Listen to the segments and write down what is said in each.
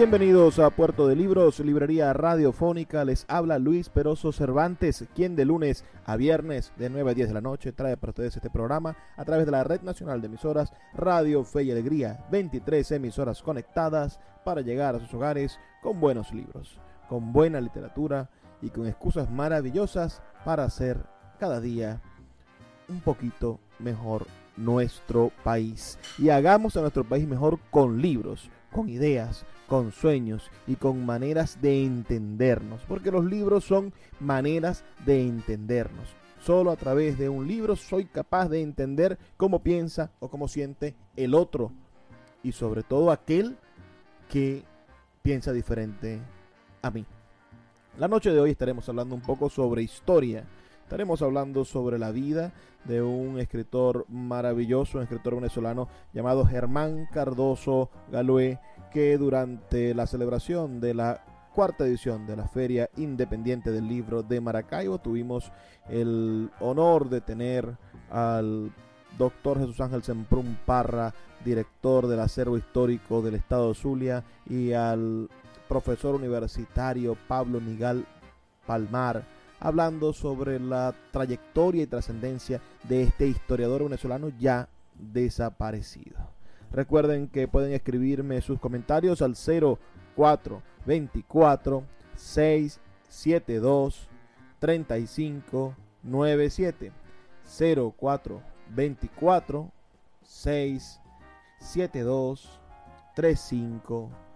Bienvenidos a Puerto de Libros, librería radiofónica. Les habla Luis Peroso Cervantes, quien de lunes a viernes de 9 a 10 de la noche trae para ustedes este programa a través de la Red Nacional de Emisoras Radio Fe y Alegría. 23 emisoras conectadas para llegar a sus hogares con buenos libros, con buena literatura y con excusas maravillosas para hacer cada día un poquito mejor nuestro país. Y hagamos a nuestro país mejor con libros, con ideas con sueños y con maneras de entendernos, porque los libros son maneras de entendernos. Solo a través de un libro soy capaz de entender cómo piensa o cómo siente el otro y sobre todo aquel que piensa diferente a mí. La noche de hoy estaremos hablando un poco sobre historia. Estaremos hablando sobre la vida de un escritor maravilloso, un escritor venezolano llamado Germán Cardoso Galué, que durante la celebración de la cuarta edición de la Feria Independiente del Libro de Maracaibo tuvimos el honor de tener al doctor Jesús Ángel Semprún Parra, director del acervo histórico del estado de Zulia, y al profesor universitario Pablo Nigal Palmar, hablando sobre la trayectoria y trascendencia de este historiador venezolano ya desaparecido. Recuerden que pueden escribirme sus comentarios al 0424 672 3597 0424 672 3597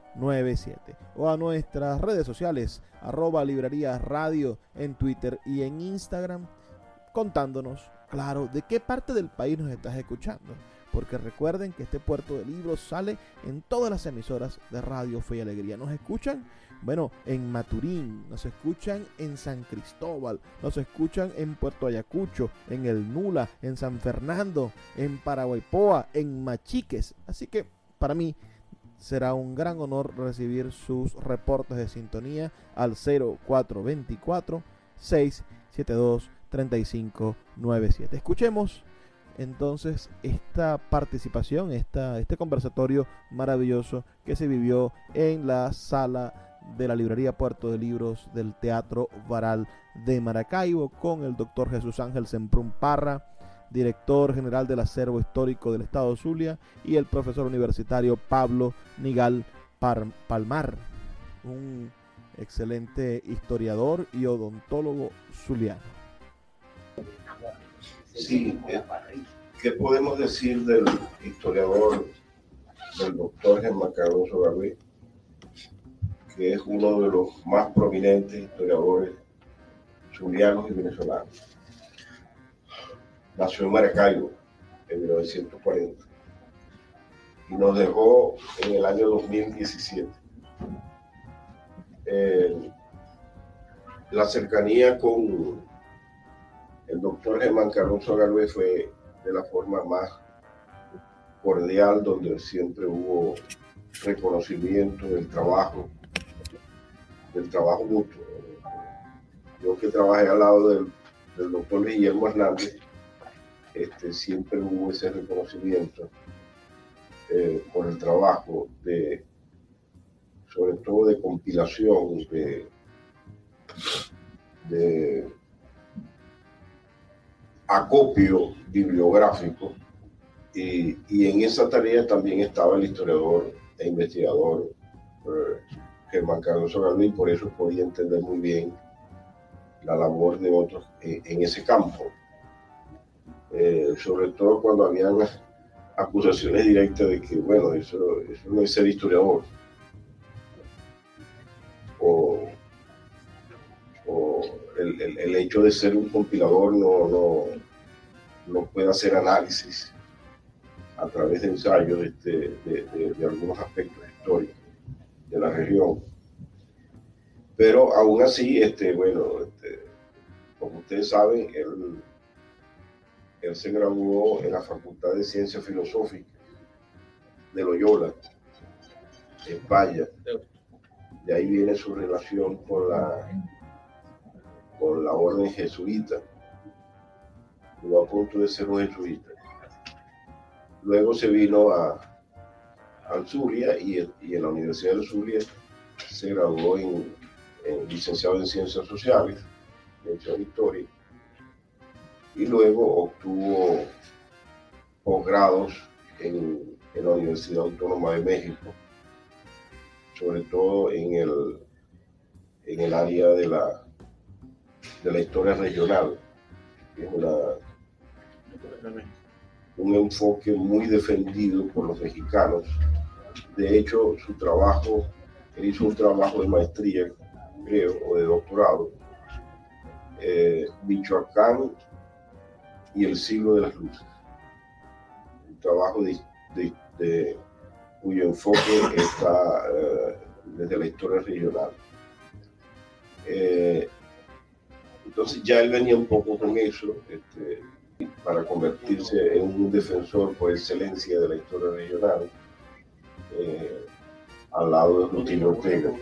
o a nuestras redes sociales arroba librería radio en Twitter y en Instagram contándonos, claro, de qué parte del país nos estás escuchando porque recuerden que este puerto de libros sale en todas las emisoras de Radio Fe y Alegría. ¿Nos escuchan? Bueno, en Maturín, nos escuchan en San Cristóbal, nos escuchan en Puerto Ayacucho, en El Nula, en San Fernando, en Paraguaypoa, en Machiques. Así que para mí será un gran honor recibir sus reportes de sintonía al 0424 672 3597. Escuchemos entonces esta participación, esta, este conversatorio maravilloso que se vivió en la sala de la librería Puerto de Libros del Teatro Varal de Maracaibo con el doctor Jesús Ángel Semprún Parra, director general del acervo histórico del Estado Zulia, y el profesor universitario Pablo Nigal Palmar, un excelente historiador y odontólogo zuliano. Sí, eh, ¿qué podemos decir del historiador, del doctor Germán Cardoso Gabriel, que es uno de los más prominentes historiadores zulianos y venezolanos? Nació en Maracaibo en 1940 y nos dejó en el año 2017. la cercanía con el doctor Germán Cardoso Galvez fue de la forma más cordial, donde siempre hubo reconocimiento del trabajo, del trabajo mutuo. Yo que trabajé al lado del, doctor Guillermo Hernández, este, siempre hubo ese reconocimiento eh, por el trabajo de, sobre todo de compilación, de, acopio bibliográfico Y, en esa tarea también estaba el historiador e investigador eh, Germán Carlos y por eso podía entender muy bien la labor de otros en, ese campo. Eh, sobre todo cuando habían acusaciones directas de que, bueno, eso, eso no es ser historiador. O, el, el, hecho de ser un compilador no, no, no puede hacer análisis a través de ensayos este, de, de, algunos aspectos históricos de la región. Pero aún así, este, bueno, este, como ustedes saben, él se graduó en la Facultad de Ciencias Filosóficas de Loyola, España. De ahí viene su relación con la, con la orden jesuita. Estuvo a punto de ser un jesuita. Luego se vino a, al Zulia y, en la Universidad de Zulia se graduó en, licenciado en Ciencias Sociales, en Historia, y luego obtuvo posgrados en, en la Universidad Autónoma de México, sobre todo en el, en el área de la, de la historia regional, que es una, un enfoque muy defendido por los mexicanos. De hecho, su trabajo, él hizo un trabajo de maestría, creo, o de doctorado, eh, Michoacán y el siglo de las luces. Un trabajo cuyo enfoque está eh, desde la historia regional. Eh, entonces ya él venía un poco con eso. Este, para convertirse en un defensor por excelencia de la historia regional, eh, al lado de Rutilio Ortega,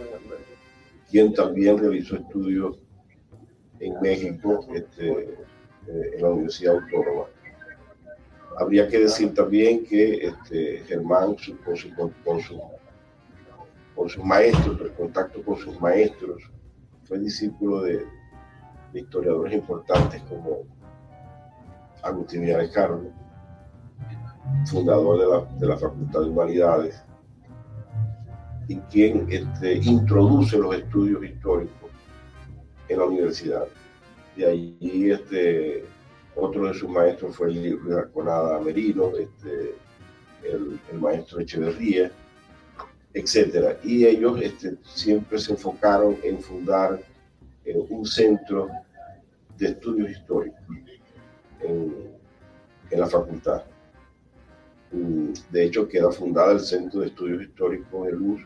quien también realizó estudios en México este, eh, en la Universidad Autónoma. Habría que decir también que este, Germán, con, su, con, sus maestros, el contacto con sus maestros, fue discípulo de, de historiadores importantes como Agustín Villares Carlos, fundador de la, de la, Facultad de Humanidades, y quien este, introduce los estudios históricos en la universidad. De ahí este, otro de sus maestros fue el Arconada Merino, este, el, maestro Echeverría, etc. Y ellos este, siempre se enfocaron en fundar eh, un centro de estudios históricos en, la facultad. Mm, de hecho, queda fundada el Centro de Estudios Históricos de Luz,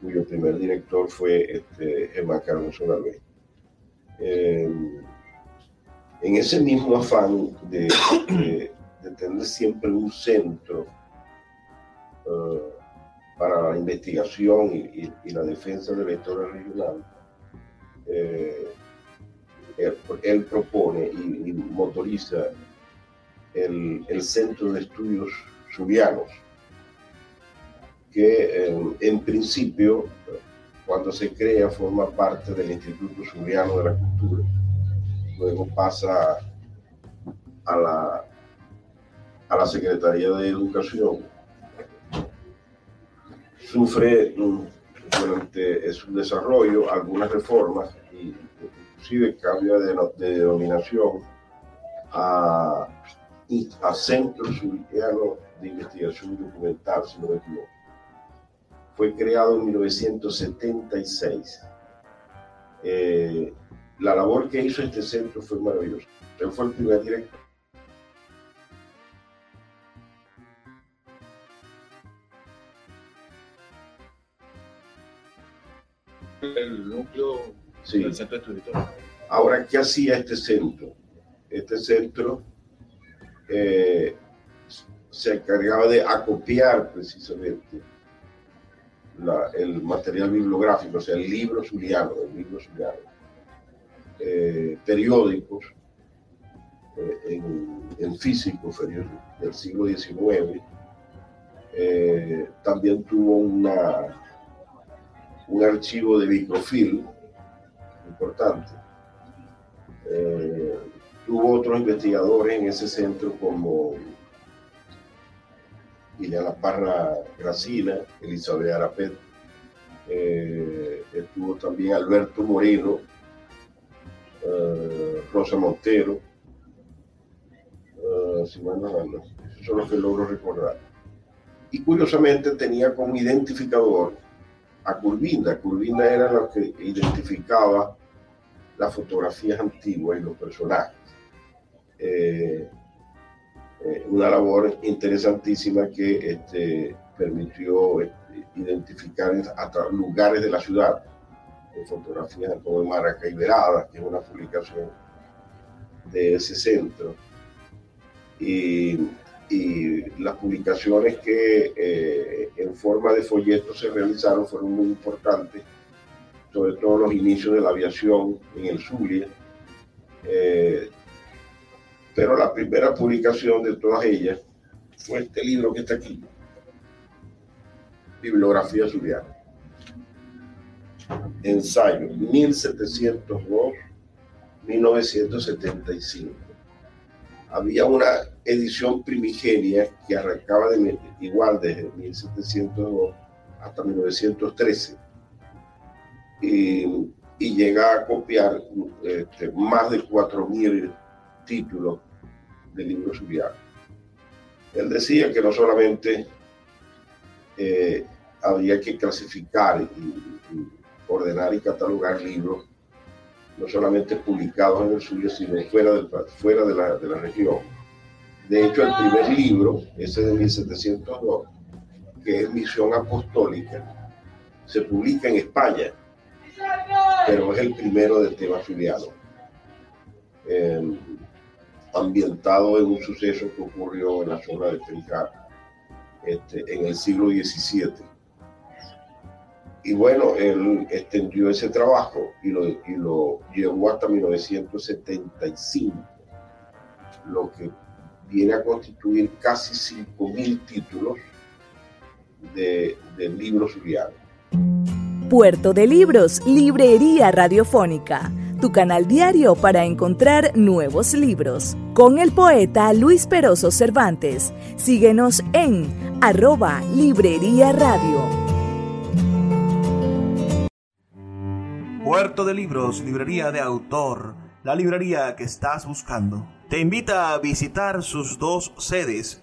cuyo primer director fue este, Germán Carlos eh, en ese mismo afán de, tener siempre un centro eh, para la investigación y, la defensa de la historia regional, eh, él, propone y, motoriza el, Centro de Estudios Zulianos, que en principio, cuando se crea, forma parte del Instituto Zuliano de la Cultura. Luego pasa a la, a la Secretaría de Educación. Sufre durante su desarrollo algunas reformas y inclusive cambia de, de denominación a, a Centro Suriano de Investigación Documental, si no me equivoco. Fue creado en 1976. Eh, la labor que hizo este centro fue maravillosa. Él fue el primer director. El núcleo Sí. Ahora, ¿qué hacía este centro? Este centro eh, se encargaba de acopiar precisamente el material bibliográfico, o sea, el libro zuliano, el libro zuliano, eh, periódicos eh, en, físico del siglo XIX. también tuvo una, un archivo de microfilm importante. Eh, hubo otros investigadores en ese centro como La Parra Gracina, Elizabeth Arapet, eh, estuvo también Alberto Moreno, eh, Rosa Montero, si bueno, esos son los que logro recordar. Y curiosamente tenía como identificador a Curvinda. Curvinda era lo que identificaba las fotografías antiguas y los personajes. Eh, eh, una labor interesantísima que este, permitió este, identificar lugares de la ciudad, en fotografías como de Maracaiberada, que es una publicación de ese centro. Y, las publicaciones que eh, en forma de folletos se realizaron fueron muy importantes sobre todo los inicios de la aviación en el Zulia. Eh, pero la primera publicación de todas ellas fue este libro que está aquí, Bibliografía Zuliana. Ensayo, 1702-1975. Había una edición primigenia que arrancaba de, igual desde 1702 hasta 1913 y, llega a copiar este, más de 4.000 títulos de libros subianos. Él decía que no solamente eh, había que clasificar y, ordenar y catalogar libros, no solamente publicados en el suyo, sino fuera, del, fuera de, la, de la región. De hecho, el primer libro, ese de 1702, que es Misión Apostólica, se publica en España pero es el primero de tema filiado, eh, ambientado en un suceso que ocurrió en la zona de Trincar este, en el siglo XVII. Y bueno, él extendió ese trabajo y lo, y lo llevó hasta 1975, lo que viene a constituir casi 5.000 títulos de, de libros surianos. Puerto de Libros, Librería Radiofónica, tu canal diario para encontrar nuevos libros. Con el poeta Luis Peroso Cervantes. Síguenos en arroba Librería Radio. Puerto de Libros, Librería de Autor, la librería que estás buscando. Te invita a visitar sus dos sedes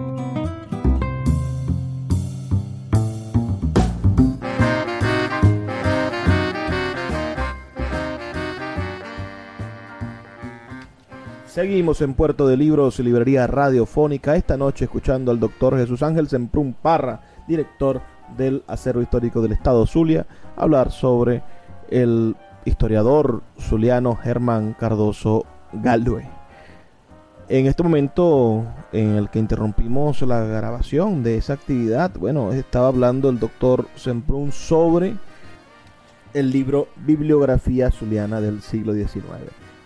Seguimos en Puerto de Libros, librería radiofónica, esta noche escuchando al doctor Jesús Ángel Semprún Parra, director del Acervo Histórico del Estado Zulia, hablar sobre el historiador zuliano Germán Cardoso Galue. En este momento en el que interrumpimos la grabación de esa actividad, bueno, estaba hablando el doctor Semprún sobre el libro Bibliografía Zuliana del siglo XIX.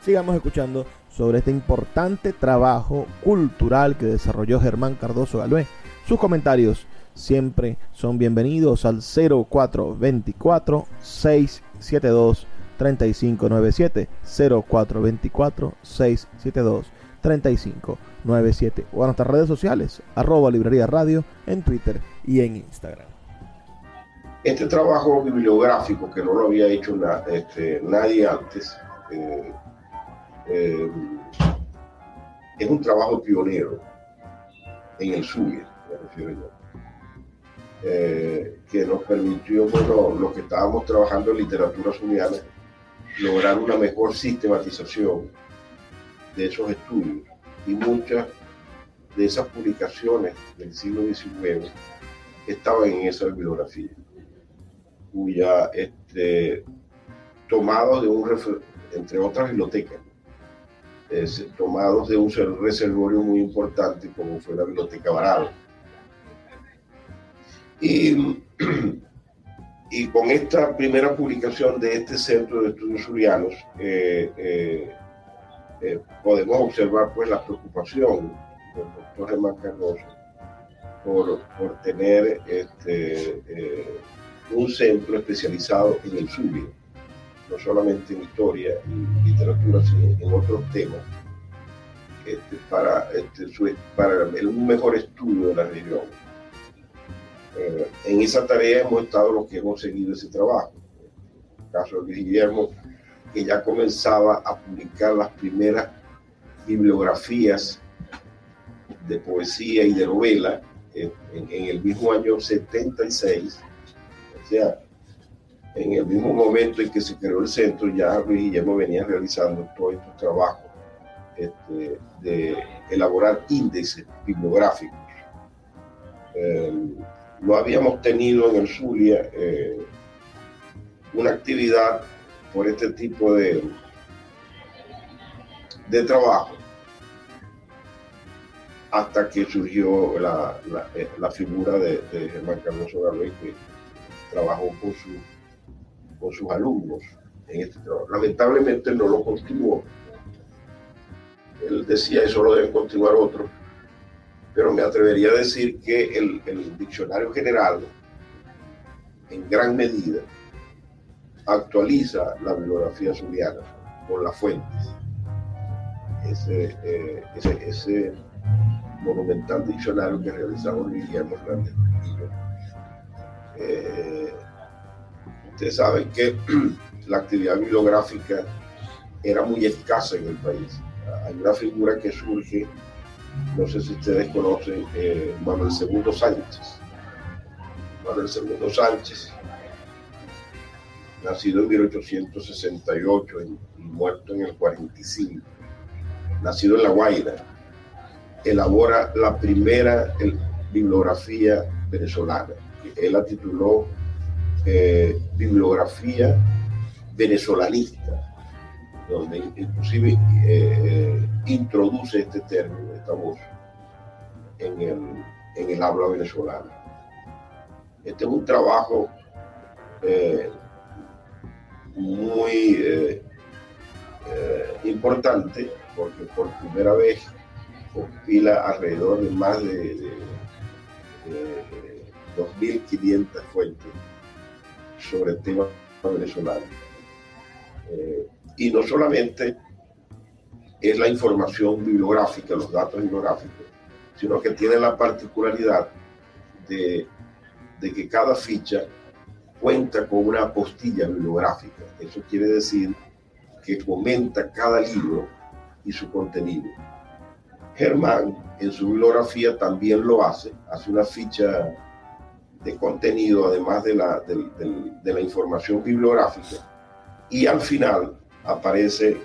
Sigamos escuchando sobre este importante trabajo cultural que desarrolló Germán Cardoso Galué. Sus comentarios siempre son bienvenidos al 0424 672 3597 0424 672 3597 o a nuestras redes sociales arroba librería radio en Twitter y en Instagram. Este trabajo bibliográfico que no lo había hecho este, nadie antes, eh, eh, es un trabajo pionero en el Zulia, me refiero yo, eh, que nos permitió, bueno, los que estábamos trabajando en literatura zuliana, lograr una mejor sistematización de esos estudios. Y muchas de esas publicaciones del siglo XIX estaban en esa bibliografía, cuya este, tomados de un entre otras bibliotecas, tomados de un reservorio muy importante como fue la Biblioteca Varado. Y, y con esta primera publicación de este Centro de Estudios Surianos, eh, eh, eh, podemos observar pues la preocupación del doctor Germán Cardoso por, por tener este, un centro especializado en el Zulia no solamente en historia y literatura, sino en otros temas, este, para, este, para un mejor estudio de la región. Eh, en esa tarea hemos estado los que hemos seguido ese trabajo. En el caso de Guillermo, que ya comenzaba a publicar las primeras bibliografías de poesía y de novela en, en el mismo año 76. O sea, en el mismo momento en que se creó el centro, ya Luis Guillermo venía realizando todos estos trabajos este, de elaborar índices bibliográficos. no habíamos tenido en el Zulia eh, una actividad por este tipo de, de trabajo hasta que surgió la, la, figura de, Germán Carlos Garvey, que trabajó con su sus alumnos en este trabajo. Lamentablemente no lo continuó. Él decía eso lo deben continuar otros, pero me atrevería a decir que el, el diccionario general, en gran medida, actualiza la bibliografía zuliana con las fuentes. Ese, eh, ese, ese, monumental diccionario que realizamos Guillermo Hernández eh, Ustedes saben que la actividad bibliográfica era muy escasa en el país. Hay una figura que surge, no sé si ustedes conocen, eh, Manuel II Sánchez. Manuel II Sánchez, nacido en 1868 y muerto en el 45, nacido en La Guaira, elabora la primera bibliografía venezolana. Él la tituló eh, bibliografía venezolanista, donde inclusive eh, eh, introduce este término, esta voz, en el, en el habla venezolana. Este es un trabajo muy importante porque por primera vez compila alrededor de más de, de, de 2.500 fuentes sobre el tema venezolano. Eh, y no solamente es la información bibliográfica, los datos bibliográficos, sino que tiene la particularidad de, de que cada ficha cuenta con una apostilla bibliográfica. Eso quiere decir que comenta cada libro y su contenido. Germán en su bibliografía también lo hace, hace una ficha de contenido, además de la, de, la información bibliográfica. Y al final aparece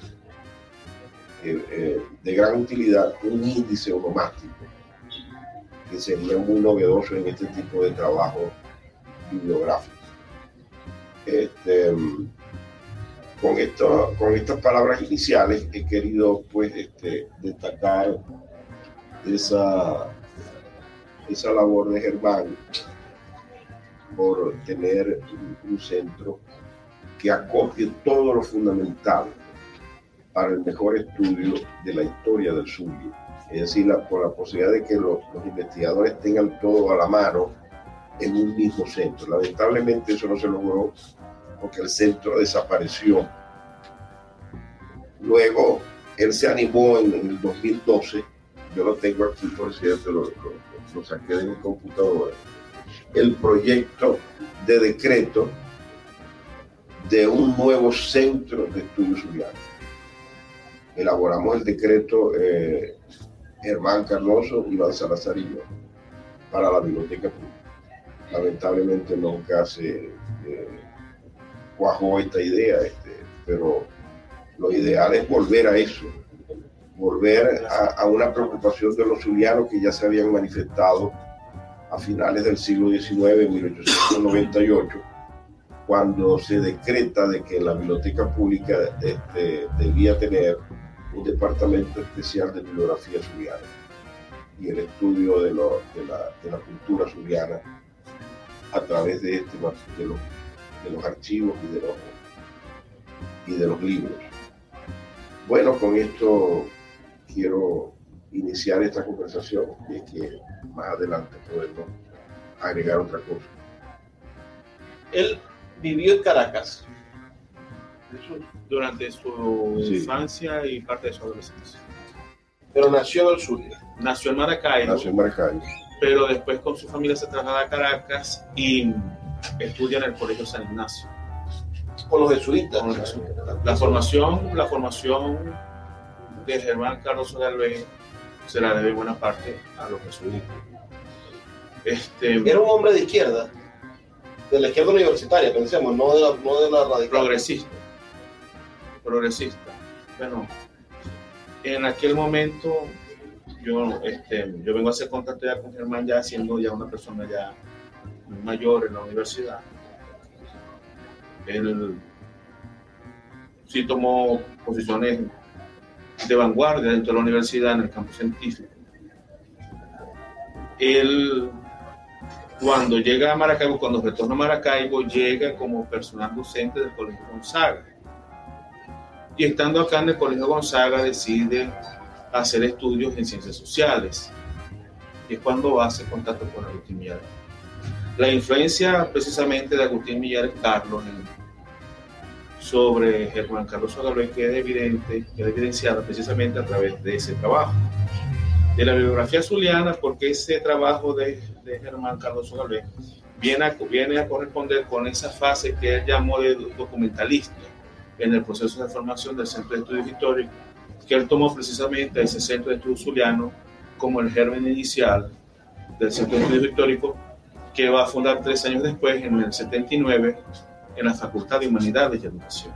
eh, eh, de gran utilidad un índice onomástico, que sería muy novedoso en este tipo de trabajo bibliográfico. Este, con, esto, con estas palabras iniciales he querido pues, este, destacar esa, esa labor de Germán por tener un centro que acopie todo lo fundamental para el mejor estudio de la historia del Zulia. Es decir, la, la posibilidad de que los, investigadores tengan todo a la mano en un mismo centro. Lamentablemente eso no se logró porque el centro desapareció. Luego, él se animó en, el 2012, yo lo tengo aquí, por cierto, lo, lo saqué de mi computadora, el proyecto de decreto de un nuevo centro de estudios zulianos. Elaboramos el decreto eh, Germán Carloso, Iván Salazar y yo para la biblioteca pública. Lamentablemente nunca se eh, cuajó esta idea, este, pero lo ideal es volver a eso, volver a, una preocupación de los zulianos que ya se habían manifestado a finales del siglo XIX, 1898, cuando se decreta de que la biblioteca pública este, debía tener un departamento especial de bibliografía zuliana y el estudio de, la, cultura zuliana a través de, este, los, de los archivos y de los libros. Bueno, con esto quiero iniciar esta conversación y es que más adelante podemos agregar otra cosa. Él vivió en Caracas durante su infancia y parte de su adolescencia. Pero nació en el sur. Nació en Maracaibo. Nació en Maracaibo. Pero después con su familia se traslada a Caracas y estudia en el Colegio San Ignacio. Con los jesuitas. La formación, la formación de Germán Carlos Galvez se la debe buena parte a los jesuitas. Este, Era un hombre de izquierda, de la izquierda universitaria, pensemos, no de la, no de la radical. Progresista. Progresista. Bueno, en aquel momento yo, este, yo vengo a hacer contacto ya con Germán ya siendo ya una persona ya mayor en la universidad. Él sí tomó posiciones de vanguardia dentro de la universidad en el campo científico. Él, cuando llega a Maracaibo, cuando retorna a Maracaibo, llega como personal docente del Colegio Gonzaga. Y estando acá en el Colegio Gonzaga, decide hacer estudios en ciencias sociales. Y es cuando hace contacto con Agustín Millares. La influencia precisamente de Agustín Millares Carlos sobre Germán Carlos Sogalvez queda evidente, queda evidenciada precisamente a través de ese trabajo. De la bibliografía zuliana, porque ese trabajo de, de Germán Carlos Sogalvez viene a, viene a corresponder con esa fase que él llamó de documentalista en el proceso de formación del Centro de Estudios Históricos, que él tomó precisamente ese Centro de Estudios Zuliano como el germen inicial del Centro de Estudios Históricos, que va a fundar tres años después, en el 79, en la Facultad de Humanidades y Educación.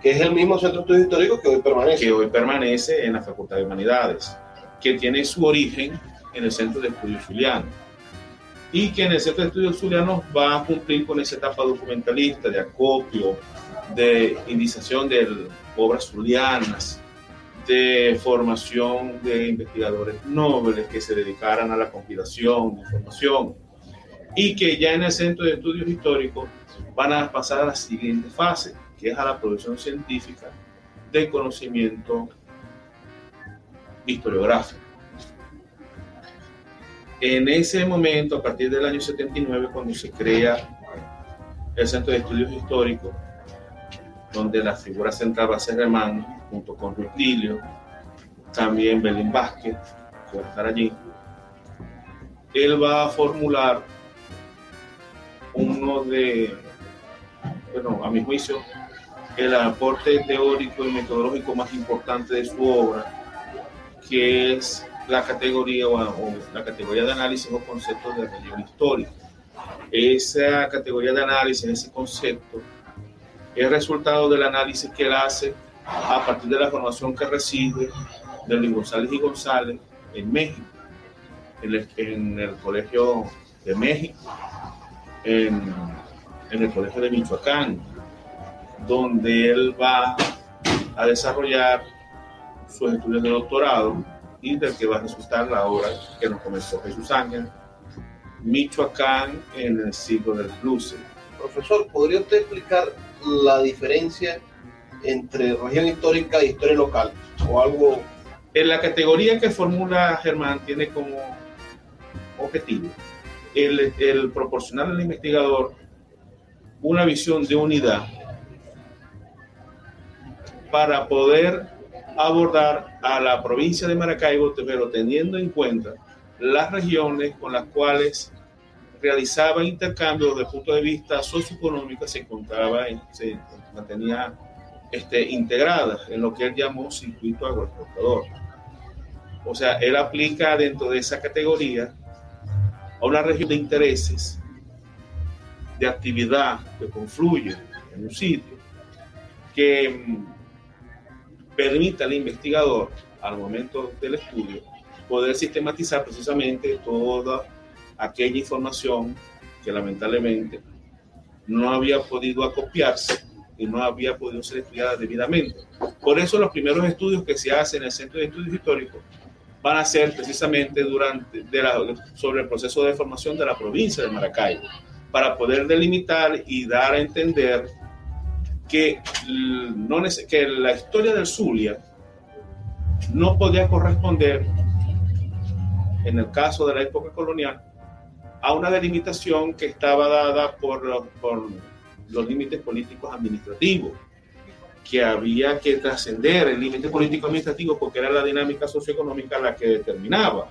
Que es el mismo centro de estudios históricos que hoy permanece. Que hoy permanece en la Facultad de Humanidades, que tiene su origen en el Centro de Estudios Zuliano. Y que en el Centro de Estudios Zulianos va a cumplir con esa etapa documentalista de acopio, de indización de obras zulianas, de formación de investigadores nobles que se dedicaran a la compilación de información y que ya en el Centro de Estudios Históricos van a pasar a la siguiente fase, que es a la producción científica de conocimiento historiográfico. En ese momento, a partir del año 79, cuando se crea el Centro de Estudios Históricos, donde la figura central va a ser Germán, junto con Rutilio, también Belín Vázquez, que va a estar allí, él va a formular uno de bueno, a mi juicio, el aporte teórico y metodológico más importante de su obra, que es la categoría o, la categoría de análisis o conceptos de religión histórica. Esa categoría de análisis, ese concepto, es resultado del análisis que él hace a partir de la formación que recibe de Luis González y González en México, en el, en el Colegio de México, en en el Colegio de Michoacán, donde él va a desarrollar sus estudios de doctorado y del que va a resultar la obra que nos comenzó Jesús Ángel, Michoacán en el siglo del Luce. Profesor, ¿podría usted explicar la diferencia entre región histórica e historia local? O algo. En la categoría que formula Germán tiene como objetivo el, el proporcionar al investigador una visión de unidad para poder abordar a la provincia de Maracaibo, pero teniendo en cuenta las regiones con las cuales realizaba intercambios desde el punto de vista socioeconómico, se encontraba, se mantenía este, integradas en lo que él llamó circuito agroexportador. O sea, él aplica dentro de esa categoría a una región de intereses de actividad que confluye en un sitio que mm, permita al investigador, al momento del estudio, poder sistematizar precisamente toda aquella información que lamentablemente no había podido acopiarse y no había podido ser estudiada debidamente. Por eso los primeros estudios que se hacen en el Centro de Estudios Históricos van a ser precisamente durante sobre el proceso de formación de la provincia de Maracaibo, para poder delimitar y dar a entender que, no, que la historia del Zulia no podía corresponder, en el caso de la época colonial, a una delimitación que estaba dada por, por los límites políticos administrativos, que había que trascender el límite político administrativo porque era la dinámica socioeconómica la que determinaba.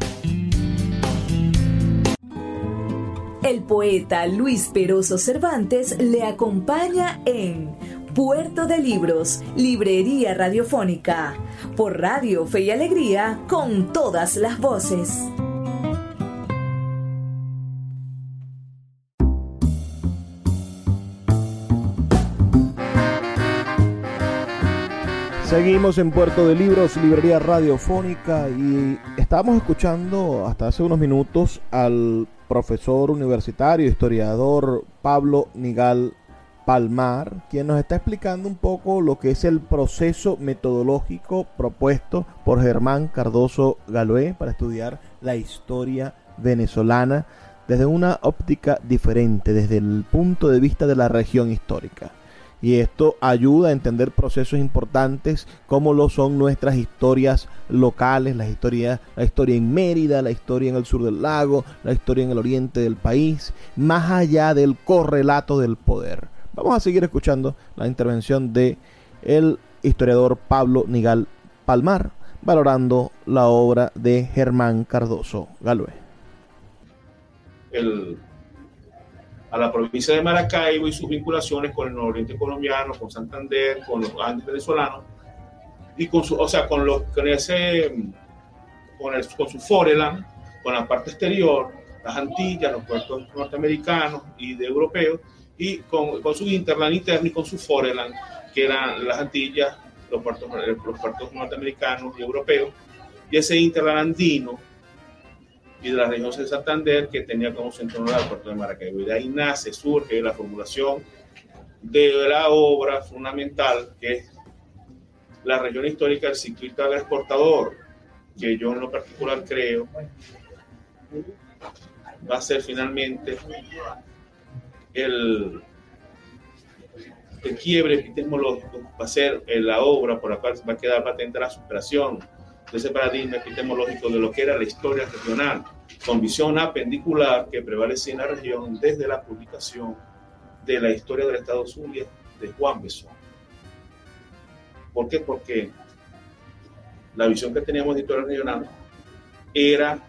El poeta Luis Peroso Cervantes le acompaña en Puerto de Libros, Librería Radiofónica, por Radio Fe y Alegría, con todas las voces. Seguimos en Puerto de Libros, Librería Radiofónica y estábamos escuchando hasta hace unos minutos al profesor universitario, historiador Pablo Nigal Palmar, quien nos está explicando un poco lo que es el proceso metodológico propuesto por Germán Cardoso Galoé para estudiar la historia venezolana desde una óptica diferente, desde el punto de vista de la región histórica y esto ayuda a entender procesos importantes como lo son nuestras historias locales, la historia, la historia en Mérida, la historia en el sur del lago, la historia en el oriente del país, más allá del correlato del poder. Vamos a seguir escuchando la intervención de el historiador Pablo Nigal Palmar, valorando la obra de Germán Cardoso Galvez. El a la provincia de Maracaibo y sus vinculaciones con el nororiente colombiano, con Santander, con los Andes venezolanos, y con su, o sea, con, los, con ese, con, el, con su Foreland, con la parte exterior, las Antillas, los puertos norteamericanos y de europeos, y con, con su Interland interno y con su Foreland, que eran las Antillas, los puertos, los puertos norteamericanos y europeos, y ese Interland andino, y de la región de Santander, que tenía como centro el puerto de Maracaibo. Y de ahí nace, surge la formulación de la obra fundamental, que es la región histórica del circuito exportador, que yo en lo particular creo va a ser finalmente el, el quiebre epistemológico, va a ser la obra por la cual va a quedar patente la superación de ese paradigma epistemológico de lo que era la historia regional, con visión apendicular que prevalecía en la región desde la publicación de la historia del Estado Zulia de Juan Besón. ¿Por qué? Porque la visión que teníamos de historia regional era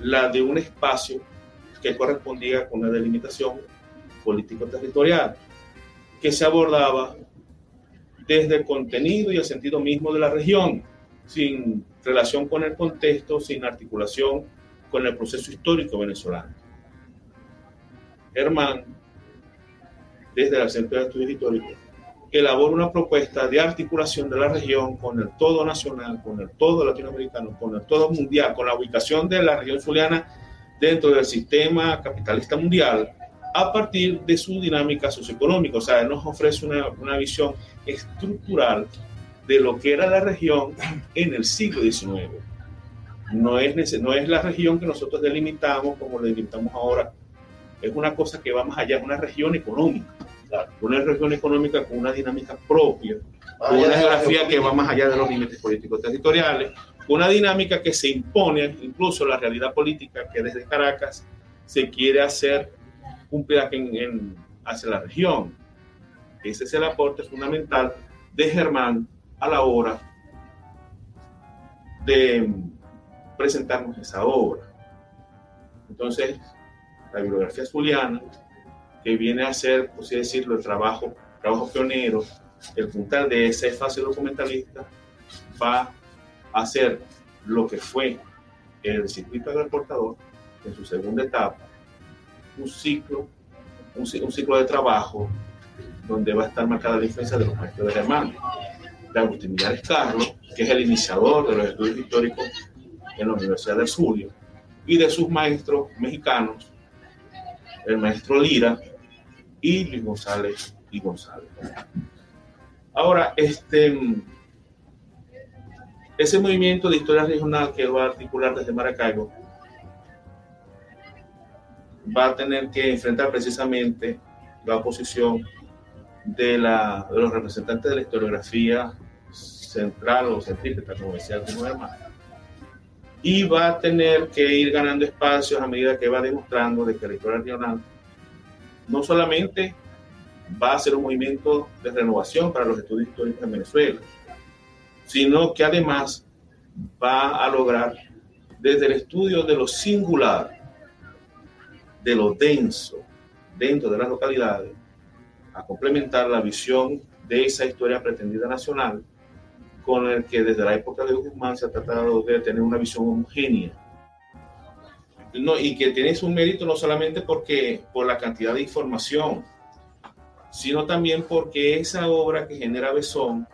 la de un espacio que correspondía con una delimitación político-territorial, que se abordaba desde el contenido y el sentido mismo de la región, sin relación con el contexto, sin articulación con el proceso histórico venezolano. Germán, desde el Centro de Estudios Históricos, elabora una propuesta de articulación de la región con el todo nacional, con el todo latinoamericano, con el todo mundial, con la ubicación de la región zuliana dentro del sistema capitalista mundial, a partir de su dinámica socioeconómica. O sea, nos ofrece una, una visión estructural de lo que era la región en el siglo XIX. No es, no es la región que nosotros delimitamos como delimitamos ahora es una cosa que va más allá, es una región económica, una región económica con una dinámica propia, con una geografía que va más allá de los límites políticos territoriales, una dinámica que se impone incluso la realidad política que desde Caracas se quiere hacer cumplida en, hacia la región. Ese es el aporte fundamental de Germán a la hora de presentarnos esa obra. Entonces, la bibliografía zuliana, que viene a ser, por así decirlo, el trabajo, trabajo pionero, el puntal de ese espacio documentalista, va a hacer lo que fue el circuito del portador en su segunda etapa, un ciclo, un, ciclo de trabajo donde va a estar marcada la diferencia de los maestros de Germán, de Agustín Millares Carlos, que es el iniciador de los estudios históricos en la Universidad del Zulia, y de sus maestros mexicanos, el maestro Lira y Luis González y González. Ahora, este, ese movimiento de historia regional que va a articular desde Maracaibo va a tener que enfrentar precisamente la oposición de, la, de los representantes de la historiografía central o científica, como decía el hermano. Y va a tener que ir ganando espacios a medida que va demostrando de que la historia regional no solamente va a ser un movimiento de renovación para los estudios históricos en Venezuela, sino que además va a lograr desde el estudio de lo singular, de lo denso dentro de las localidades, a complementar la visión de esa historia pretendida nacional con el que desde la época de Guzmán se ha tratado de tener una visión homogénea. No, y que tiene su mérito no solamente porque por la cantidad de información, sino también porque esa obra que genera Besón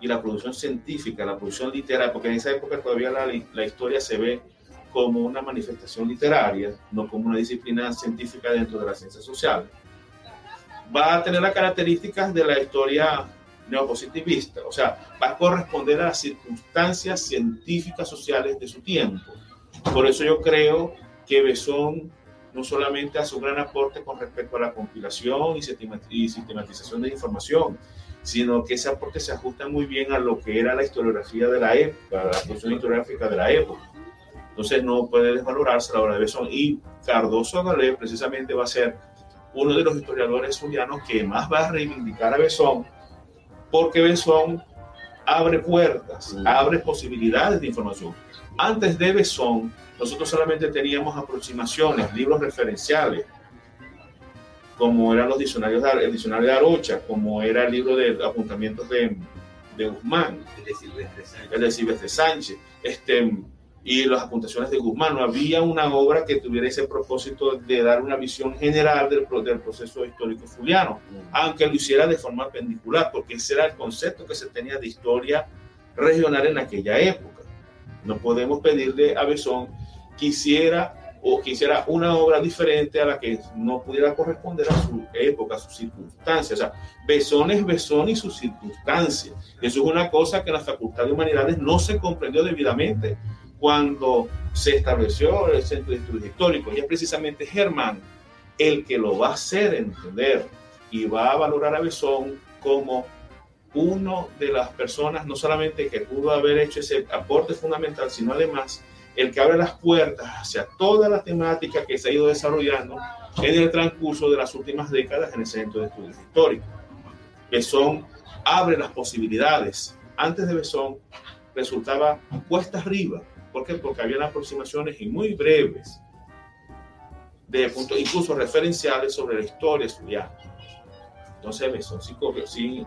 y la producción científica, la producción literaria, porque en esa época todavía la, la historia se ve como una manifestación literaria, no como una disciplina científica dentro de la ciencia social, va a tener las características de la historia neopositivista, o sea, va a corresponder a las circunstancias científicas sociales de su tiempo. Por eso yo creo que Besón no solamente hace un gran aporte con respecto a la compilación y sistematización de información, sino que ese aporte se ajusta muy bien a lo que era la historiografía de la época, la producción historiográfica de la época. Entonces no puede desvalorarse la obra de Besón. Y Cardoso Galé precisamente va a ser uno de los historiadores zulianos que más va a reivindicar a Besón, porque Besón abre puertas, abre posibilidades de información. Antes de Besón, nosotros solamente teníamos aproximaciones, libros referenciales, como eran los diccionarios de, el diccionario de Arocha, como era el libro de apuntamientos de, de Guzmán, el de Silvestre Sánchez, este, y las apuntaciones de Guzmán. No había una obra que tuviera ese propósito de dar una visión general del, del proceso histórico fuliano, aunque lo hiciera de forma pendicular, porque ese era el concepto que se tenía de historia regional en aquella época. No podemos pedirle a Besón que hiciera o que hiciera una obra diferente a la que no pudiera corresponder a su época, a sus circunstancias. O sea, Besón es Besón y sus circunstancias. Eso es una cosa que en la Facultad de Humanidades no se comprendió debidamente cuando se estableció el Centro de Estudios Históricos. Y es precisamente Germán el que lo va a hacer entender y va a valorar a Besón como uno de las personas, no solamente que pudo haber hecho ese aporte fundamental, sino además el que abre las puertas hacia toda la temática que se ha ido desarrollando en el transcurso de las últimas décadas en el Centro de Estudios Históricos. Besón abre las posibilidades. Antes de Besón resultaba cuesta arriba ¿Por qué? Porque habían aproximaciones y muy breves, de puntos incluso referenciales sobre la historia estudiada. Entonces, Besón sí, sí,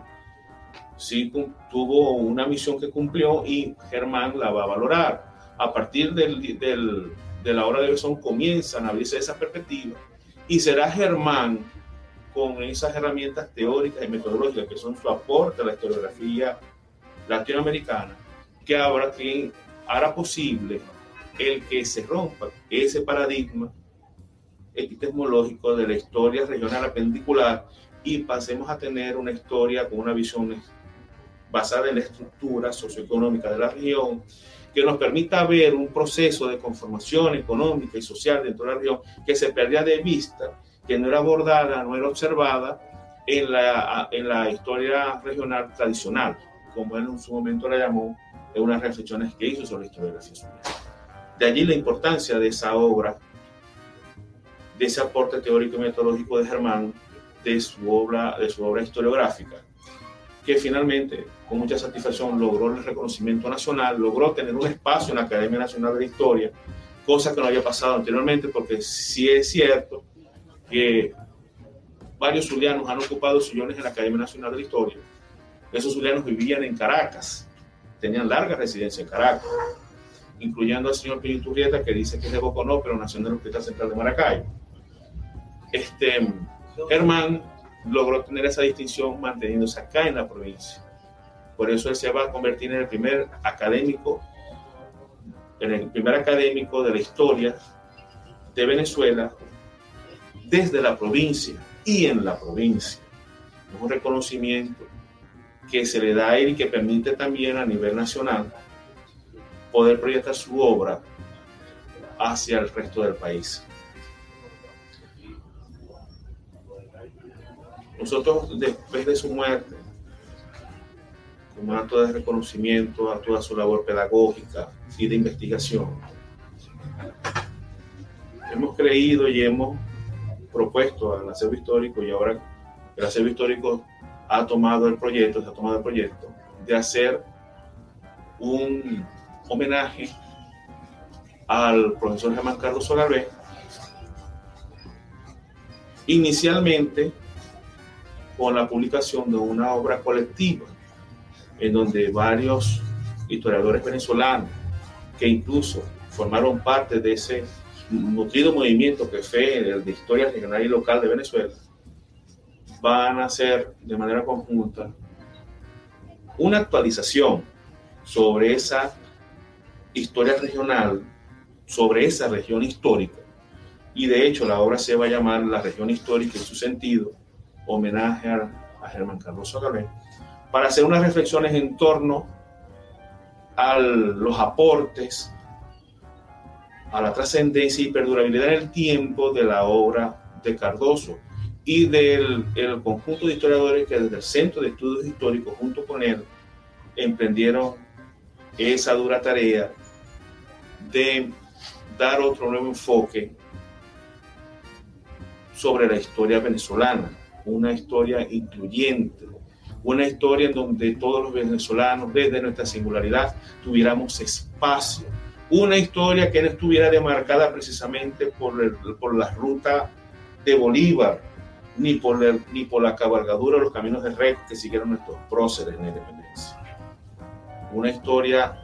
sí tuvo una misión que cumplió y Germán la va a valorar. A partir del, del, de la obra de Besón comienzan a abrirse esas perspectivas y será Germán con esas herramientas teóricas y metodológicas que son su aporte a la historiografía latinoamericana, que ahora tiene hará posible el que se rompa ese paradigma epistemológico de la historia regional apendicular y pasemos a tener una historia con una visión basada en la estructura socioeconómica de la región que nos permita ver un proceso de conformación económica y social dentro de la región que se perdía de vista, que no era abordada, no era observada en la, en la historia regional tradicional, como en su momento la llamó, en unas reflexiones que hizo sobre la la ciencia. De allí la importancia de esa obra, de ese aporte teórico y metodológico de Germán, de su obra, de su obra historiográfica, que finalmente, con mucha satisfacción, logró el reconocimiento nacional, logró tener un espacio en la Academia Nacional de Historia, cosa que no había pasado anteriormente, porque sí es cierto que varios zulianos han ocupado sillones en la Academia Nacional de Historia. Esos zulianos vivían en Caracas, tenían larga residencia en Caracas, incluyendo al señor Turrieta, que dice que es de Boconó, pero nació en el Hospital Central de Maracay. Este, Germán logró tener esa distinción manteniéndose acá en la provincia. Por eso él se va a convertir en el primer académico, en el primer académico de la historia de Venezuela desde la provincia y en la provincia. Es un reconocimiento que se le da a él y que permite también a nivel nacional poder proyectar su obra hacia el resto del país. Nosotros, después de su muerte, como acto de reconocimiento a toda su labor pedagógica y de investigación, hemos creído y hemos propuesto al acervo histórico y ahora el acervo histórico ha tomado el proyecto, se ha tomado el proyecto de hacer un homenaje al profesor Germán Carlos Solarvé, inicialmente con la publicación de una obra colectiva en donde varios historiadores venezolanos que incluso formaron parte de ese nutrido movimiento que fue el de historia regional y local de Venezuela, van a hacer de manera conjunta una actualización sobre esa historia regional, sobre esa región histórica. Y de hecho la obra se va a llamar La región histórica en su sentido, homenaje a, Germán Carlos Sogalé, para hacer unas reflexiones en torno a los aportes, a la trascendencia y perdurabilidad en el tiempo de la obra de Cardoso y del el conjunto de historiadores que desde el Centro de Estudios Históricos junto con él emprendieron esa dura tarea de dar otro nuevo enfoque sobre la historia venezolana, una historia incluyente, una historia en donde todos los venezolanos, desde nuestra singularidad, tuviéramos espacio, una historia que no estuviera demarcada precisamente por, el, por la ruta de Bolívar, ni por, el, ni por la cabalgadura de los caminos de rey que siguieron nuestros próceres en la independencia. Una historia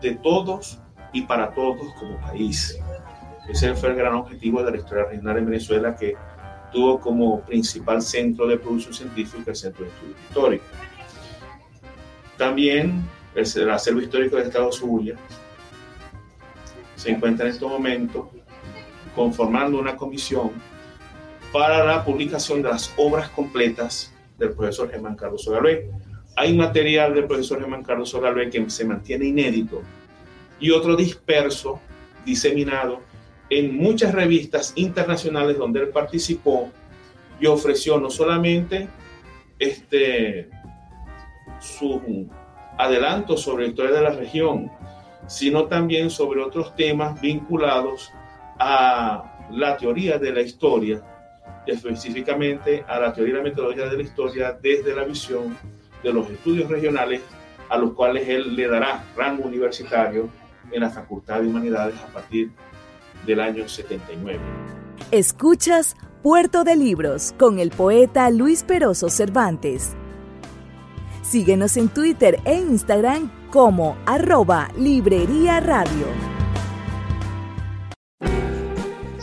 de todos y para todos como país. Ese fue el gran objetivo de la historia regional en Venezuela que tuvo como principal centro de producción científica el Centro de Estudios Históricos. También el acervo histórico de Estado Zulia se encuentra en este momento conformando una comisión para la publicación de las obras completas del profesor Germán Carlos Sogalvé. Hay material del profesor Germán Carlos Sogalvé que se mantiene inédito y otro disperso, diseminado en muchas revistas internacionales donde él participó y ofreció no solamente este, su adelanto sobre la historia de la región, sino también sobre otros temas vinculados a la teoría de la historia, específicamente a la teoría y la metodología de la historia desde la visión de los estudios regionales a los cuales él le dará rango universitario en la Facultad de Humanidades a partir del año 79. Escuchas Puerto de Libros con el poeta Luis Peroso Cervantes. Síguenos en Twitter e Instagram como arroba Librería Radio.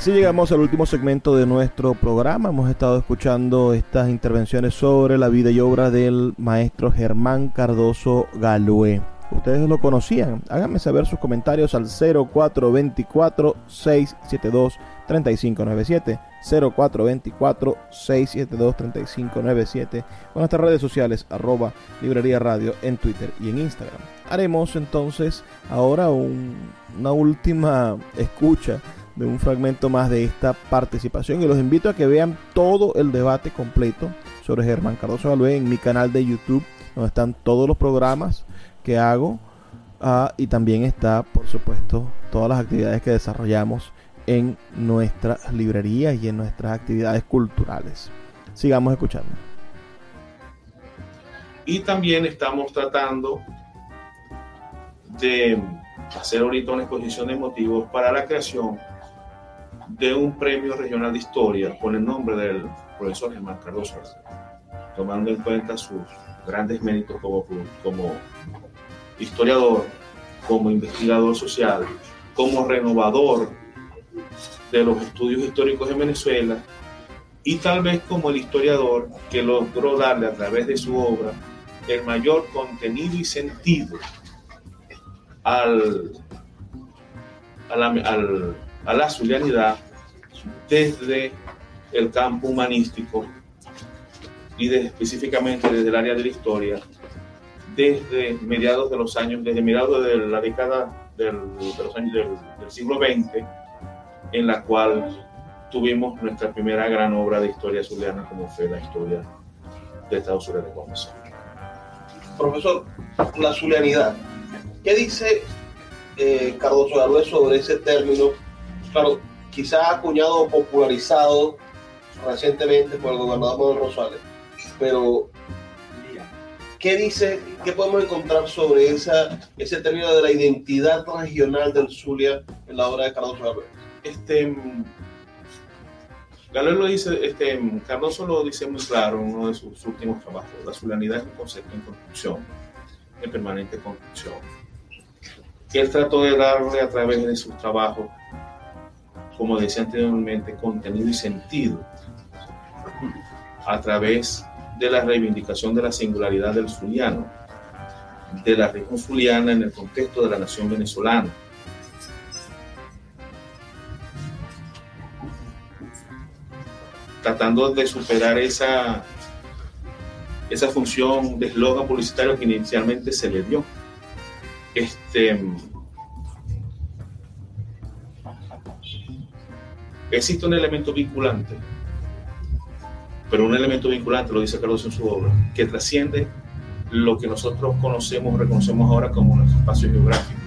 Así llegamos al último segmento de nuestro programa. Hemos estado escuchando estas intervenciones sobre la vida y obra del maestro Germán Cardoso Galué. Ustedes lo conocían. Háganme saber sus comentarios al 0424-672-3597. 0424-672-3597. Con nuestras redes sociales, arroba librería radio en Twitter y en Instagram. Haremos entonces ahora una última escucha de un fragmento más de esta participación y los invito a que vean todo el debate completo sobre Germán Cardoso Galué en mi canal de YouTube, donde están todos los programas que hago ah, y también está, por supuesto, todas las actividades que desarrollamos en nuestras librerías y en nuestras actividades culturales. Sigamos escuchando. Y también estamos tratando de hacer ahorita una exposición de motivos para la creación de un premio regional de historia con el nombre del profesor Germán Cardoso, tomando en cuenta sus grandes méritos como, como historiador, como investigador social, como renovador de los estudios históricos en Venezuela y tal vez como el historiador que logró darle a través de su obra el mayor contenido y sentido al, al a la zulianidad desde el campo humanístico y específicamente desde el área de la historia, desde mediados de los años, desde mediados de la década del, de los años del, siglo XX, en la cual tuvimos nuestra primera gran obra de historia zuliana, como fue la historia de Estados Unidos de Gómez. Profesor, la zulianidad, ¿qué dice eh, Galué sobre ese término claro, quizás acuñado o popularizado recientemente por el gobernador Manuel Rosales, pero ¿qué dice, qué podemos encontrar sobre ese término de la identidad regional del Zulia en la obra de Cardoso Gabriel? Este, lo dice, este, Cardoso lo dice muy claro en uno de sus últimos trabajos. La zulianidad es un concepto en construcción, en permanente construcción. Él trató de darle a través de sus trabajos como decía anteriormente, contenido y sentido a través de la reivindicación de la singularidad del zuliano, de la región zuliana en el contexto de la nación venezolana. Tratando de superar esa, esa función de eslogan publicitario que inicialmente se le dio. Este, Existe un elemento vinculante, pero un elemento vinculante, lo dice Carlos en su obra, que trasciende lo que nosotros conocemos, reconocemos ahora como nuestro espacio geográfico.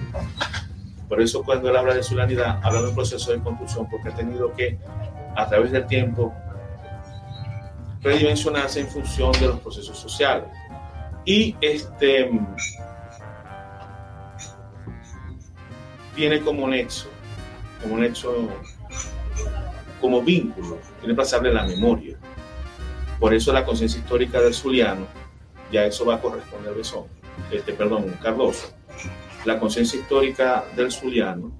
Por eso cuando él habla de su lanidad, habla de un proceso de construcción, porque ha tenido que, a través del tiempo, redimensionarse en función de los procesos sociales. Y este tiene como nexo, como nexo como vínculo, tiene que pasarle la memoria. Por eso la conciencia histórica del Zuliano, ya eso va a corresponder a Besón, este, perdón, Cardoso. La conciencia histórica del Zuliano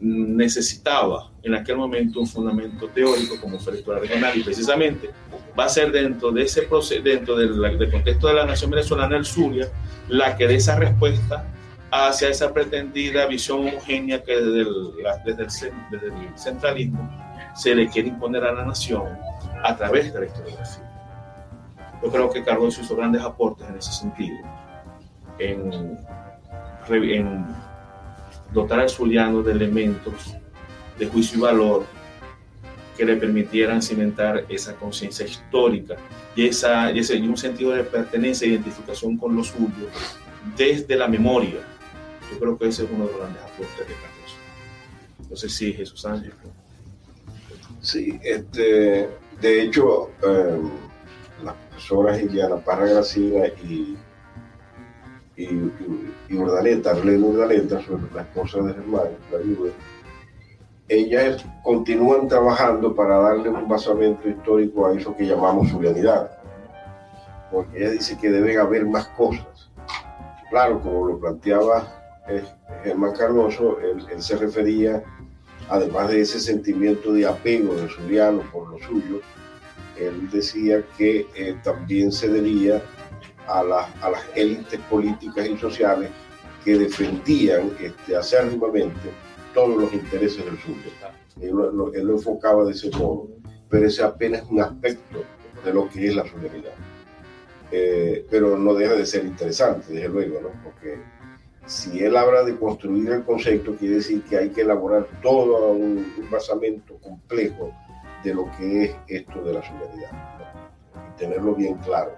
necesitaba en aquel momento un fundamento teórico como fue la regional y precisamente va a ser dentro de ese proceso, dentro del, contexto de la nación venezolana el Zulia, la que dé esa respuesta hacia esa pretendida visión homogénea que desde el, desde el, centralismo se le quiere imponer a la nación a través de la historiografía. Yo creo que Carlos hizo grandes aportes en ese sentido, en, en dotar al zuliano de elementos de juicio y valor que le permitieran cimentar esa conciencia histórica y, ese, y un sentido de pertenencia e identificación con lo suyo desde la memoria. Yo creo que ese es uno de los grandes aportes de Carlos. No sé si Jesús Ángel. Sí, este, de hecho, eh, las profesoras Iliana Parra Gracina y y, y Urdaleta, Arlene Urdaleta, la esposa de Germán, la viuda, ellas continúan trabajando para darle un basamento histórico a eso que llamamos zulianidad. Porque ella dice que deben haber más cosas. Claro, como lo planteaba eh, Germán Cardoso, él, se refería, además de ese sentimiento de apego de Zuliano por lo suyo, él decía que eh, también se debía a, a las élites políticas y sociales que defendían este, acérrimamente todos los intereses del sur. Él lo, él lo, enfocaba de ese modo, pero ese apenas es un aspecto de lo que es la solidaridad. Eh, pero no deja de ser interesante, desde luego, ¿no? porque si él habla de construir el concepto, quiere decir que hay que elaborar todo un, basamento complejo de lo que es esto de la solidaridad y tenerlo bien claro.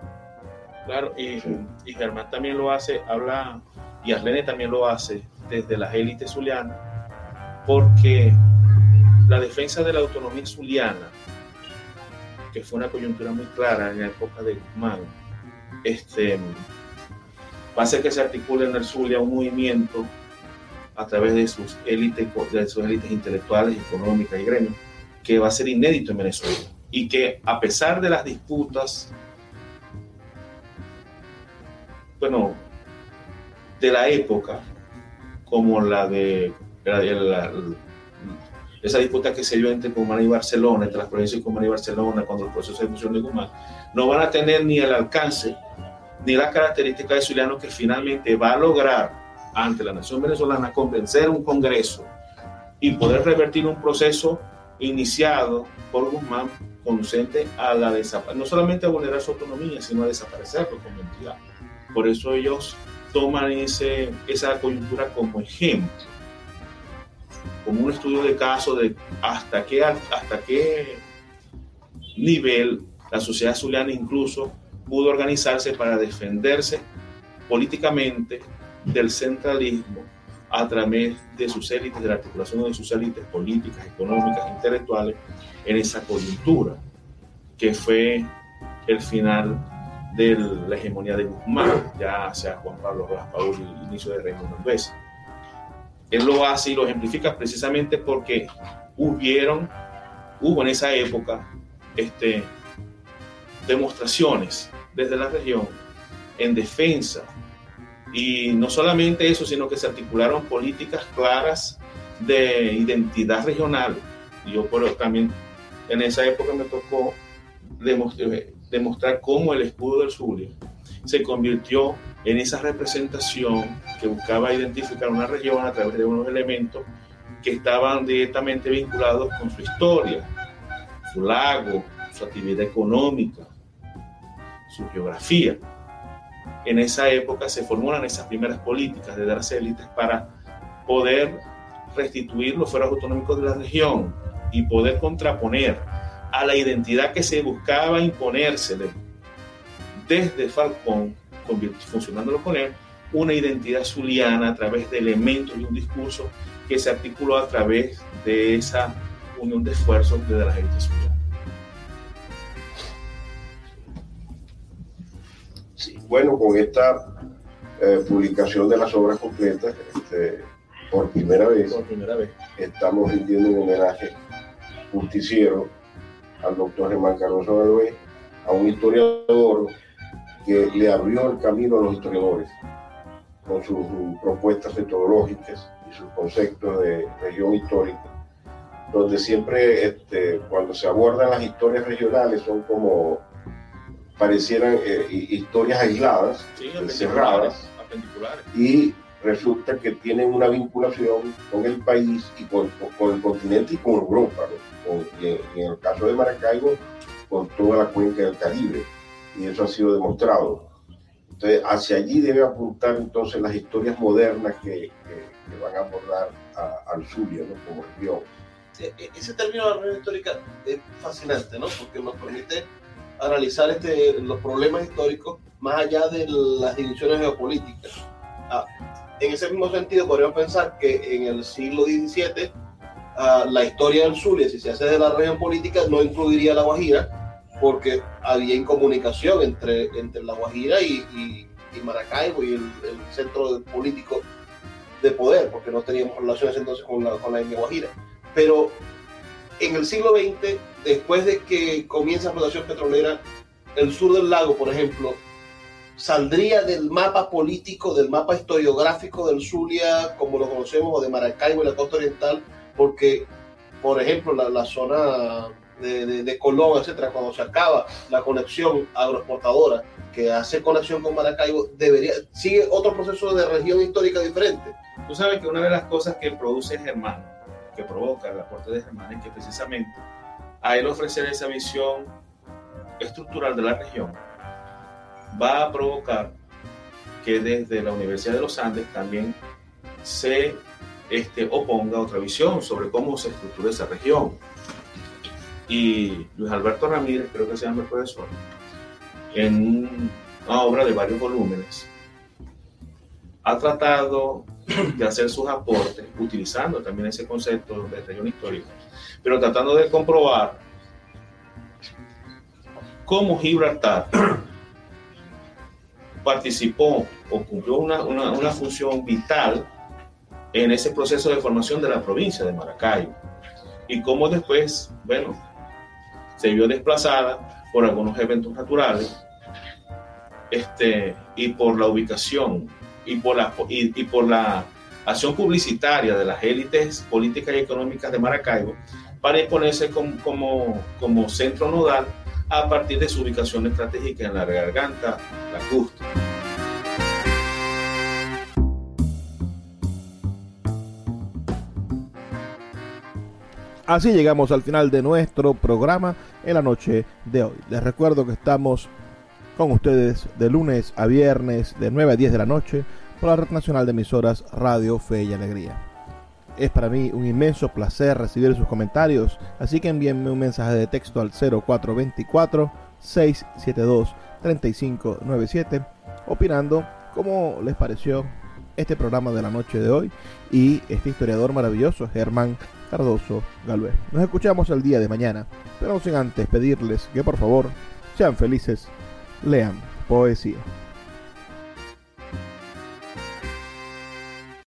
Claro, y, Germán también lo hace, habla, y Arlene también lo hace desde las élites zulianas, porque la defensa de la autonomía zuliana, que fue una coyuntura muy clara en la época de Guzmán, este, va a hacer que se articule en el Zulia un movimiento a través de sus élites, de sus élites intelectuales, económicas y gremios, que va a ser inédito en Venezuela. Y que a pesar de las disputas bueno, de la época, como la de esa disputa que se dio entre Cumán y Barcelona, entre las provincias de Cumán y Barcelona, cuando el proceso de fusión de Cumán, no van a tener ni el alcance ni las características de Zuliano que finalmente va a lograr ante la nación venezolana convencer un Congreso y poder revertir un proceso iniciado por Guzmán conducente a la desaparición, no solamente a vulnerar su autonomía, sino a desaparecerlo como entidad. Por eso ellos toman ese, esa coyuntura como ejemplo, como un estudio de caso de hasta qué, hasta qué nivel la sociedad zuliana incluso pudo organizarse para defenderse políticamente del centralismo a través de sus élites, de la articulación de sus élites políticas, económicas, intelectuales, en esa coyuntura, que fue el final de la hegemonía de Guzmán, ya sea Juan Pablo Rojas Paul y el inicio de Raimundo Alves. Él lo hace y lo ejemplifica precisamente porque hubieron, hubo en esa época este, demostraciones desde la región en defensa y no solamente eso, sino que se articularon políticas claras de identidad regional. Yo también en esa época me tocó demostrar cómo el escudo del Zulia se convirtió en esa representación que buscaba identificar una región a través de unos elementos que estaban directamente vinculados con su historia, su lago, su actividad económica, su geografía. En esa época se formulan esas primeras políticas de las élites para poder restituir los fueros autonómicos de la región y poder contraponer a la identidad que se buscaba imponérsele desde Falcón, funcionándolo con él, una identidad zuliana a través de elementos y un discurso que se articuló a través de esa unión de esfuerzos de la gente zuliana. Sí, bueno, con esta eh, publicación de las obras completas, este, por, primera vez, por primera vez, estamos rindiendo un homenaje justiciero al doctor Germán Carlos Galvez, a un historiador que le abrió el camino a los historiadores con sus propuestas metodológicas y y sus conceptos de región histórica, donde siempre este, cuando se abordan las historias regionales son como parecieran eh, historias aisladas, cerradas, y resulta que tienen una vinculación con el país y con, con el continente y con Europa, y, en, el caso de Maracaibo, con toda la cuenca del Caribe, y eso ha sido demostrado. Entonces, hacia allí debe apuntar entonces las historias modernas que, que, van a abordar al Zulia ¿no? como región. E, ese término de la región histórica es fascinante, ¿no? Porque nos permite analizar este, los problemas históricos más allá de las divisiones geopolíticas. Ah, en ese mismo sentido, podríamos pensar que en el siglo XVII ah, la historia del Zulia, si se hace de la región política, no incluiría la Guajira, porque había incomunicación entre, entre la Guajira y, y, Maracaibo y el, centro político de poder, porque no teníamos relaciones entonces con la, con la Guajira. Pero en el siglo XX, después de que comienza la explotación petrolera, el sur del lago, por ejemplo, saldría del mapa político, del mapa historiográfico del Zulia, como lo conocemos, o de Maracaibo y la costa oriental, porque, por ejemplo, la, zona de, de, Colón, etcétera, cuando se acaba la conexión agroexportadora que hace conexión con Maracaibo, debería, sigue otro proceso de región histórica diferente. Tú sabes que una de las cosas que produce Germán que provoca el aporte de Germán es que precisamente a ofrecer esa visión estructural de la región va a provocar que desde la Universidad de los Andes también se este, oponga otra visión sobre cómo se estructura esa región. Y Luis Alberto Ramírez, creo que se llama el profesor, en una obra de varios volúmenes, ha tratado de hacer sus aportes utilizando también ese concepto de región histórica, pero tratando de comprobar cómo Gibraltar participó o cumplió una, una, función vital en ese proceso de formación de la provincia de Maracaibo. Y cómo después, bueno, se vio desplazada por algunos eventos naturales este, y por la ubicación y por la, y, por la acción publicitaria de las élites políticas y económicas de Maracaibo para imponerse como, como, como centro nodal a partir de su ubicación estratégica en la garganta, la costa. Así llegamos al final de nuestro programa en la noche de hoy. Les recuerdo que estamos con ustedes de lunes a viernes de 9 a 10 de la noche por la Red Nacional de Emisoras Radio Fe y Alegría. Es para mí un inmenso placer recibir sus comentarios, así que envíenme un mensaje de texto al 0424-672-3597 opinando cómo les pareció este programa de la noche de hoy y este historiador maravilloso, Germán Cardoso Galvez. Nos escuchamos el día de mañana, pero sin antes pedirles que por favor sean felices lean poesía.